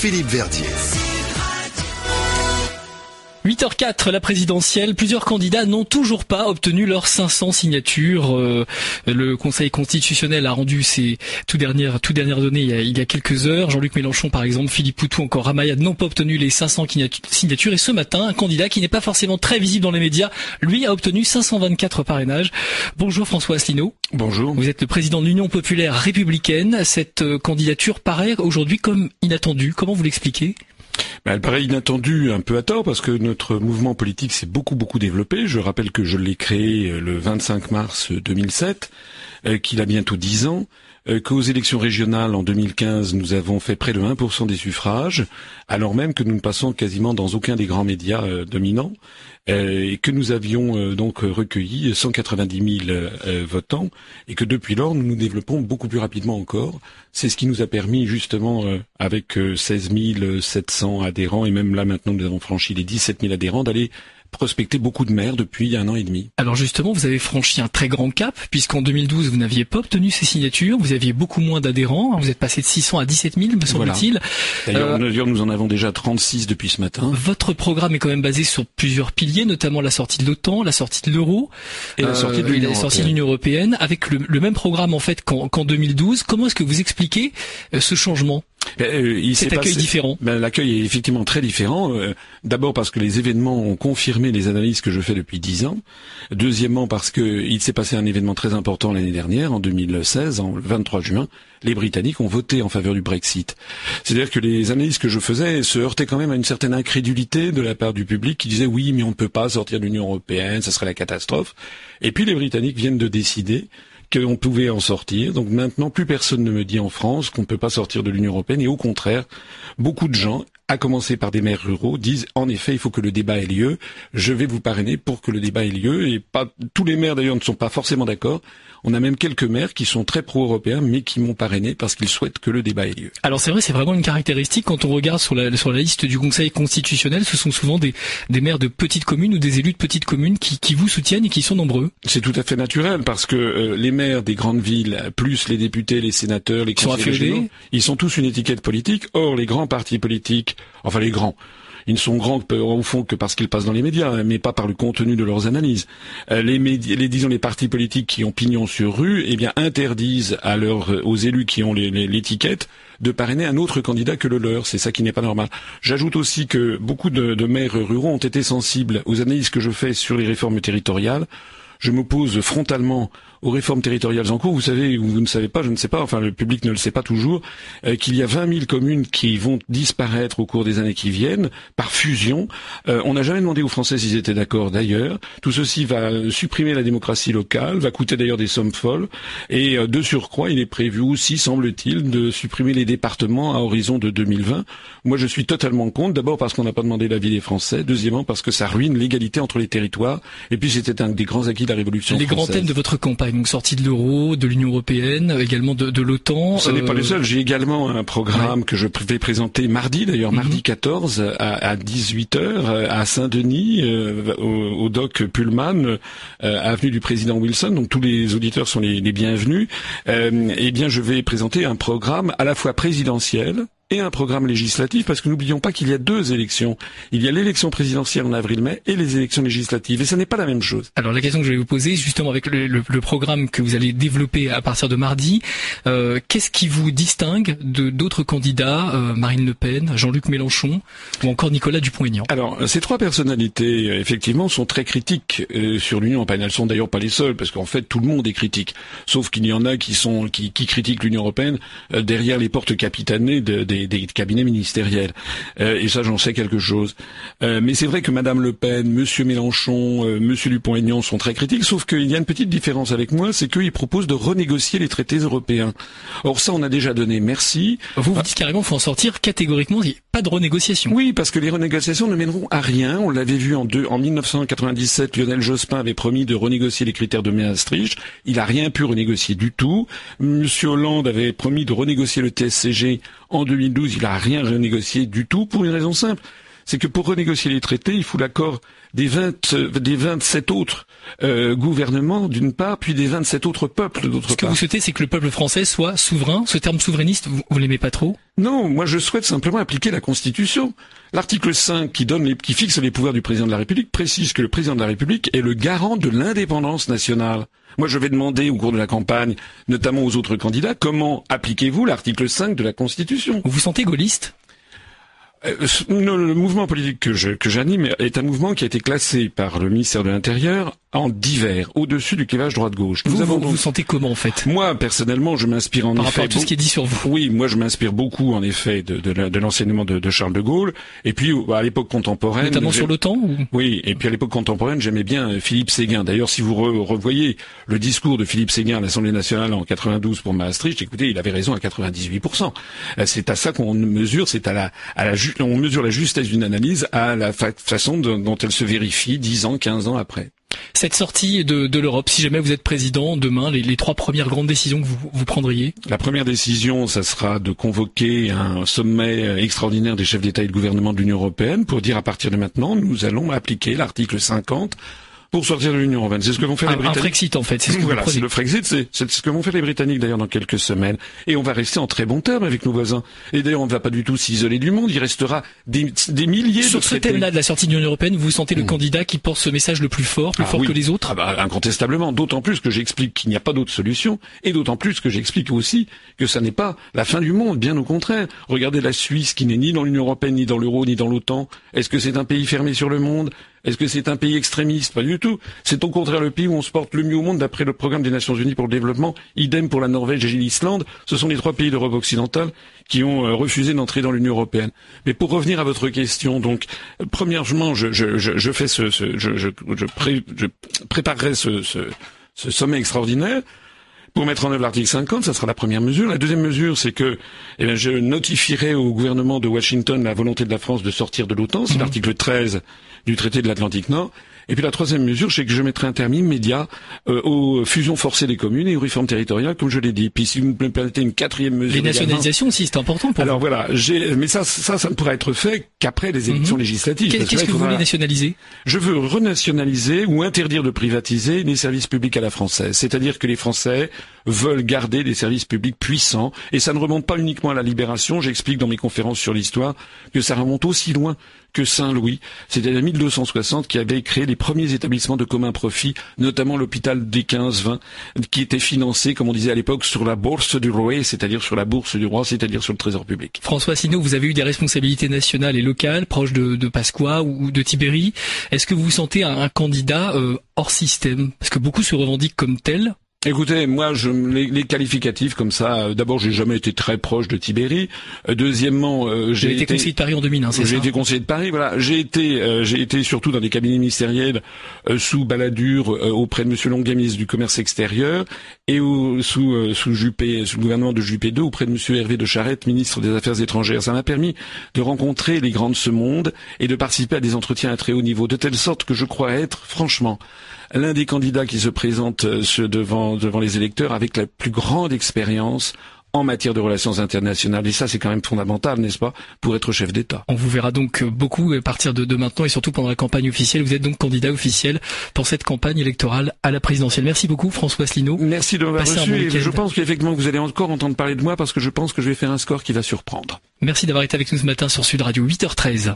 Philippe Verdier. 8h04, la présidentielle. Plusieurs candidats n'ont toujours pas obtenu leurs 500 signatures. Euh, le Conseil constitutionnel a rendu ses tout dernières, tout dernières données il y, a, quelques heures. Jean-Luc Mélenchon, par exemple, Philippe Poutou, encore Ramayad n'ont pas obtenu les 500 signatures. Et ce matin, un candidat qui n'est pas forcément très visible dans les médias, lui a obtenu 524 parrainages. Bonjour François Asselineau. Bonjour. Vous êtes le président de l'Union populaire républicaine. Cette euh, candidature paraît aujourd'hui comme inattendue. Comment vous l'expliquez? Elle paraît inattendue un peu à tort parce que notre mouvement politique s'est beaucoup beaucoup développé. Je rappelle que je l'ai créé euh, le 25 mars 2007, euh, qu'il a bientôt 10 ans, euh, qu'aux élections régionales en 2015, nous avons fait près de 1% des suffrages, alors même que nous ne passons quasiment dans aucun des grands médias dominants, et que nous avions donc recueilli 190 000 votants, et que depuis lors, nous nous développons beaucoup plus rapidement encore. C'est ce qui nous a permis justement, avec 16 700 adhérents, et même là maintenant nous avons franchi les 17 000 adhérents, d'aller prospecter beaucoup de maires depuis un an et demi. Alors justement, vous avez franchi un très grand cap, puisqu'en 2012, vous n'aviez pas obtenu ces signatures, vous aviez beaucoup moins d'adhérents, vous êtes passé de 600 à 17 000, me semble-t-il. Euh, d'ailleurs, nous en avons déjà 36 depuis ce matin. Votre programme est quand même basé sur plusieurs piliers, notamment la sortie de l'OTAN, la sortie de l'euro, et la sortie de euh, l'Union européenne, avec le, même programme en fait qu'en 2012. Comment est-ce que vous expliquez euh, ce changement? Euh, Cet accueil différent. Ben, l'accueil est effectivement très différent. Euh, d'abord parce que les événements ont confirmé les analyses que je fais depuis dix ans. Deuxièmement parce qu'il s'est passé un événement très important l'année dernière, en 2016, en 23 juin. Les Britanniques ont voté en faveur du Brexit. C'est-à-dire que les analyses que je faisais se heurtaient quand même à une certaine incrédulité de la part du public qui disait oui, mais on ne peut pas sortir de l'Union européenne, ça serait la catastrophe. Et puis les Britanniques viennent de décider qu'on pouvait en sortir. Donc maintenant, plus personne ne me dit en France qu'on ne peut pas sortir de l'Union européenne. Et au contraire, beaucoup de gens, à commencer par des maires ruraux, disent en effet, il faut que le débat ait lieu. Je vais vous parrainer pour que le débat ait lieu. Et pas tous les maires d'ailleurs ne sont pas forcément d'accord. On a même quelques maires qui sont très pro-européens, mais qui m'ont parrainé parce qu'ils souhaitent que le débat ait lieu. Alors c'est vrai, c'est vraiment une caractéristique quand on regarde sur la, sur la liste du Conseil constitutionnel, ce sont souvent des, des maires de petites communes ou des élus de petites communes qui, qui vous soutiennent et qui sont nombreux. C'est tout à fait naturel parce que euh, les maires des grandes villes, plus les députés, les sénateurs, les conseillers régionaux, ils sont tous une étiquette politique. Or, les grands partis politiques, enfin les grands, ils ne sont grands au fond que parce qu'ils passent dans les médias, mais pas par le contenu de leurs analyses. Euh, les, disons les partis politiques qui ont pignon sur rue, eh bien interdisent à leurs, aux élus qui ont l'étiquette de parrainer un autre candidat que le leur. C'est ça qui n'est pas normal. J'ajoute aussi que beaucoup de, de maires ruraux ont été sensibles aux analyses que je fais sur les réformes territoriales. Je m'oppose frontalement aux réformes territoriales en cours. Vous savez, ou vous ne savez pas, je ne sais pas, enfin le public ne le sait pas toujours, euh, qu'il y a 20 000 communes qui vont disparaître au cours des années qui viennent par fusion. Euh, on n'a jamais demandé aux Français s'ils étaient d'accord d'ailleurs. Tout ceci va supprimer la démocratie locale, va coûter d'ailleurs des sommes folles. Et euh, de surcroît, il est prévu aussi, semble-t-il, de supprimer les départements à horizon de 2020. Moi, je suis totalement contre. D'abord parce qu'on n'a pas demandé l'avis des Français. Deuxièmement parce que ça ruine l'égalité entre les territoires. Et puis c'était un des grands acquis de la Révolution les française. grands thèmes de votre campagne donc sortie de l'euro, de l'Union européenne, également de, de l'OTAN. Ce n'est pas le euh, seul. J'ai également un programme que je vais présenter mardi, d'ailleurs mardi 14 mhm. à, à 18 h euh, à Saint-Denis, euh, au, au, doc Pullman, avenue du président Wilson. Donc tous les auditeurs sont les, les bienvenus. eh bien, je vais présenter un programme à la fois présidentiel et un programme législatif, parce que n'oublions pas qu'il y a deux élections. Il y a l'élection présidentielle en avril-mai et les élections législatives, et ce n'est pas la même chose. Alors la question que je vais vous poser, justement avec le, le, le programme que vous allez développer à partir de mardi, euh, qu'est-ce qui vous distingue de d'autres candidats, euh, Marine Le Pen, Jean-Luc Mélenchon ou encore Nicolas Dupont-Aignan? Alors ces trois personnalités, euh, effectivement, sont très critiques euh, sur l'Union européenne. Elles sont d'ailleurs pas les seules, parce qu'en fait tout le monde est critique, sauf qu'il y en a qui sont qui, qui critiquent l'Union européenne derrière les portes capitanées de, des, des, cabinets ministériels. Euh, et ça, j'en sais quelque chose. Euh, mais c'est vrai que Madame Le Pen, Monsieur Mélenchon, euh, Monsieur Dupont-Aignan sont très critiques, sauf qu'il y a une petite différence avec moi, c'est qu'ils proposent de renégocier les traités européens. Or ça, on a déjà donné merci. Vous vous dites carrément faut en sortir catégoriquement, il n'y a pas de renégociation. Oui, parce que les renégociations ne mèneront à rien. On l'avait vu en, deux, en 1997, Lionel Jospin avait promis de renégocier les critères de Maastricht. Il n'a rien pu renégocier du tout. Monsieur Hollande avait promis de renégocier le TSCG en 2012 il n'a rien renégocié du tout pour une raison simple c'est que pour renégocier les traités, il faut l'accord des, 20, des 27 autres euh, gouvernements d'une part, puis des 27 autres peuples d'autre part. Ce que vous souhaitez, c'est que le peuple français soit souverain. Ce terme souverainiste, vous, vous l'aimez pas trop? Non, moi je souhaite simplement appliquer la Constitution. L'article 5 qui, donne les, qui fixe les pouvoirs du président de la République précise que le président de la République est le garant de l'indépendance nationale. Moi, je vais demander au cours de la campagne, notamment aux autres candidats, comment appliquez-vous l'article 5 de la Constitution? Vous vous sentez gaulliste? euh, le mouvement politique que j'anime est un mouvement qui a été classé par le ministère de l'Intérieur en divers, au-dessus du clivage droite-gauche. Vous, vous, vous sentez comment en fait Moi, personnellement, je m'inspire en Par effet... rapport à tout ce qui est dit sur vous. Oui, moi je m'inspire beaucoup en effet de, de, l'enseignement de, de, Charles de Gaulle. Et puis à l'époque contemporaine... Notamment sur l'OTAN ou... Oui, et puis à l'époque contemporaine, j'aimais bien euh, Philippe Séguin. D'ailleurs, si vous revoyez le discours de Philippe Séguin à l'Assemblée nationale en 92 pour Maastricht, écoutez, il avait raison à 98%. Euh, c'est à ça qu'on mesure, c'est à la, à la on mesure la justesse d'une analyse à la façon dont elle se vérifie 10 ans, 15 ans après. Cette sortie de, de l'Europe, si jamais vous êtes président demain, les, les, trois premières grandes décisions que vous, vous prendriez? La première décision, ça sera de convoquer un sommet extraordinaire des chefs d'État et de gouvernement de l'Union européenne pour dire à partir de maintenant, nous allons appliquer l'article 50 pour sortir de l'Union européenne. C'est ce que vont faire les Britanniques. Un Frexit en fait, c'est ce que voilà, c'est le Frexit, c'est ce que vont faire les Britanniques d'ailleurs dans quelques semaines. Et on va rester en très bons termes avec nos voisins. Et d'ailleurs, on ne va pas du tout s'isoler du monde. Il restera des, des milliers Sur de ce thème-là de la sortie de l'Union européenne, vous sentez le mmh. candidat qui porte ce message le plus fort, plus ah, fort oui. que les autres ah bah, Incontestablement. D'autant plus que j'explique qu'il n'y a pas d'autre solution. Et d'autant plus que j'explique aussi que ça n'est pas la fin du monde. Bien au contraire. Regardez la Suisse qui n'est ni dans l'Union européenne, ni dans l'euro, ni dans l'OTAN. Est-ce que c'est un pays fermé sur le monde? Est-ce que c'est un pays extrémiste? Pas du tout. C'est au contraire le pays où on se porte le mieux au monde d'après le programme des Nations Unies pour le développement. Idem pour la Norvège et l'Islande. Ce sont les trois pays d'Europe occidentale qui ont euh, refusé d'entrer dans l'Union européenne. Mais pour revenir à votre question, donc, premièrement, je, fais ce, je, je, pré, je, préparerai ce sommet extraordinaire pour mettre en œuvre l'article 50, ça sera la première mesure. La deuxième mesure, c'est que eh bien, je notifierai au gouvernement de Washington la volonté de la France de sortir de l'OTAN. C'est mmh. l'article 13 du traité de l'Atlantique Nord. Et puis la troisième mesure, c'est que je mettrai un terme immédiat euh, aux fusions forcées des communes et aux réformes territoriales, comme je l'ai dit. Puis si vous me permettez une quatrième mesure... Les nationalisations aussi, c'est important pour Alors vous. voilà, mais ça, ça, ça ne pourra être fait qu'après les élections mmh. législatives. Qu'est-ce que, que vous voulez nationaliser? Je veux renationaliser ou interdire de privatiser les services publics à la française. C'est-à-dire que les Français veulent garder des services publics puissants. Et ça ne remonte pas uniquement à la libération. J'explique dans mes conférences sur l'histoire que ça remonte aussi loin que Saint-Louis. C'était en 1260 qui avait créé les premiers établissements de commun profit, notamment l'hôpital des 15-20, qui était financé, comme on disait à l'époque, sur la bourse du roi, c'est-à-dire sur la bourse du roi, c'est-à-dire sur le trésor public. François Asselineau, vous avez eu des responsabilités nationales et locales, proches de, Pasqua ou de Tibéri. Est-ce que vous vous sentez un, un candidat euh, hors système? Parce que beaucoup se revendiquent comme tel. Écoutez, moi, je, les, les qualificatifs comme ça. Euh, D'abord, j'ai jamais été très proche de Tibéri. Euh, deuxièmement, euh, j'ai été, été conseiller de Paris en 2001, c'est ça J'ai été conseiller de Paris. Voilà, j'ai été, euh, j'ai été surtout dans des cabinets ministériels euh, sous Balladur auprès de Monsieur Longuet, ministre du Commerce extérieur, et au, sous sous Juppé, sous le gouvernement de Juppé II, auprès de Monsieur Hervé de Charette, ministre des Affaires étrangères. Ça m'a permis de rencontrer les grands de ce monde et de participer à des entretiens à très haut niveau, de telle sorte que je crois être, franchement, l'un des candidats qui se présente devant devant les électeurs avec la plus grande expérience en matière de relations internationales. Et ça, c'est quand même fondamental, n'est-ce pas, pour être chef d'État. On vous verra donc beaucoup à partir de, de, maintenant et surtout pendant la campagne officielle. Vous êtes donc candidat officiel pour cette campagne électorale à la présidentielle. Merci beaucoup, François Asselineau. Merci de m'avoir reçu. Et je pense qu'effectivement, vous allez encore entendre parler de moi parce que je pense que je vais faire un score qui va surprendre. Merci d'avoir été avec nous ce matin sur Sud Radio 8h13.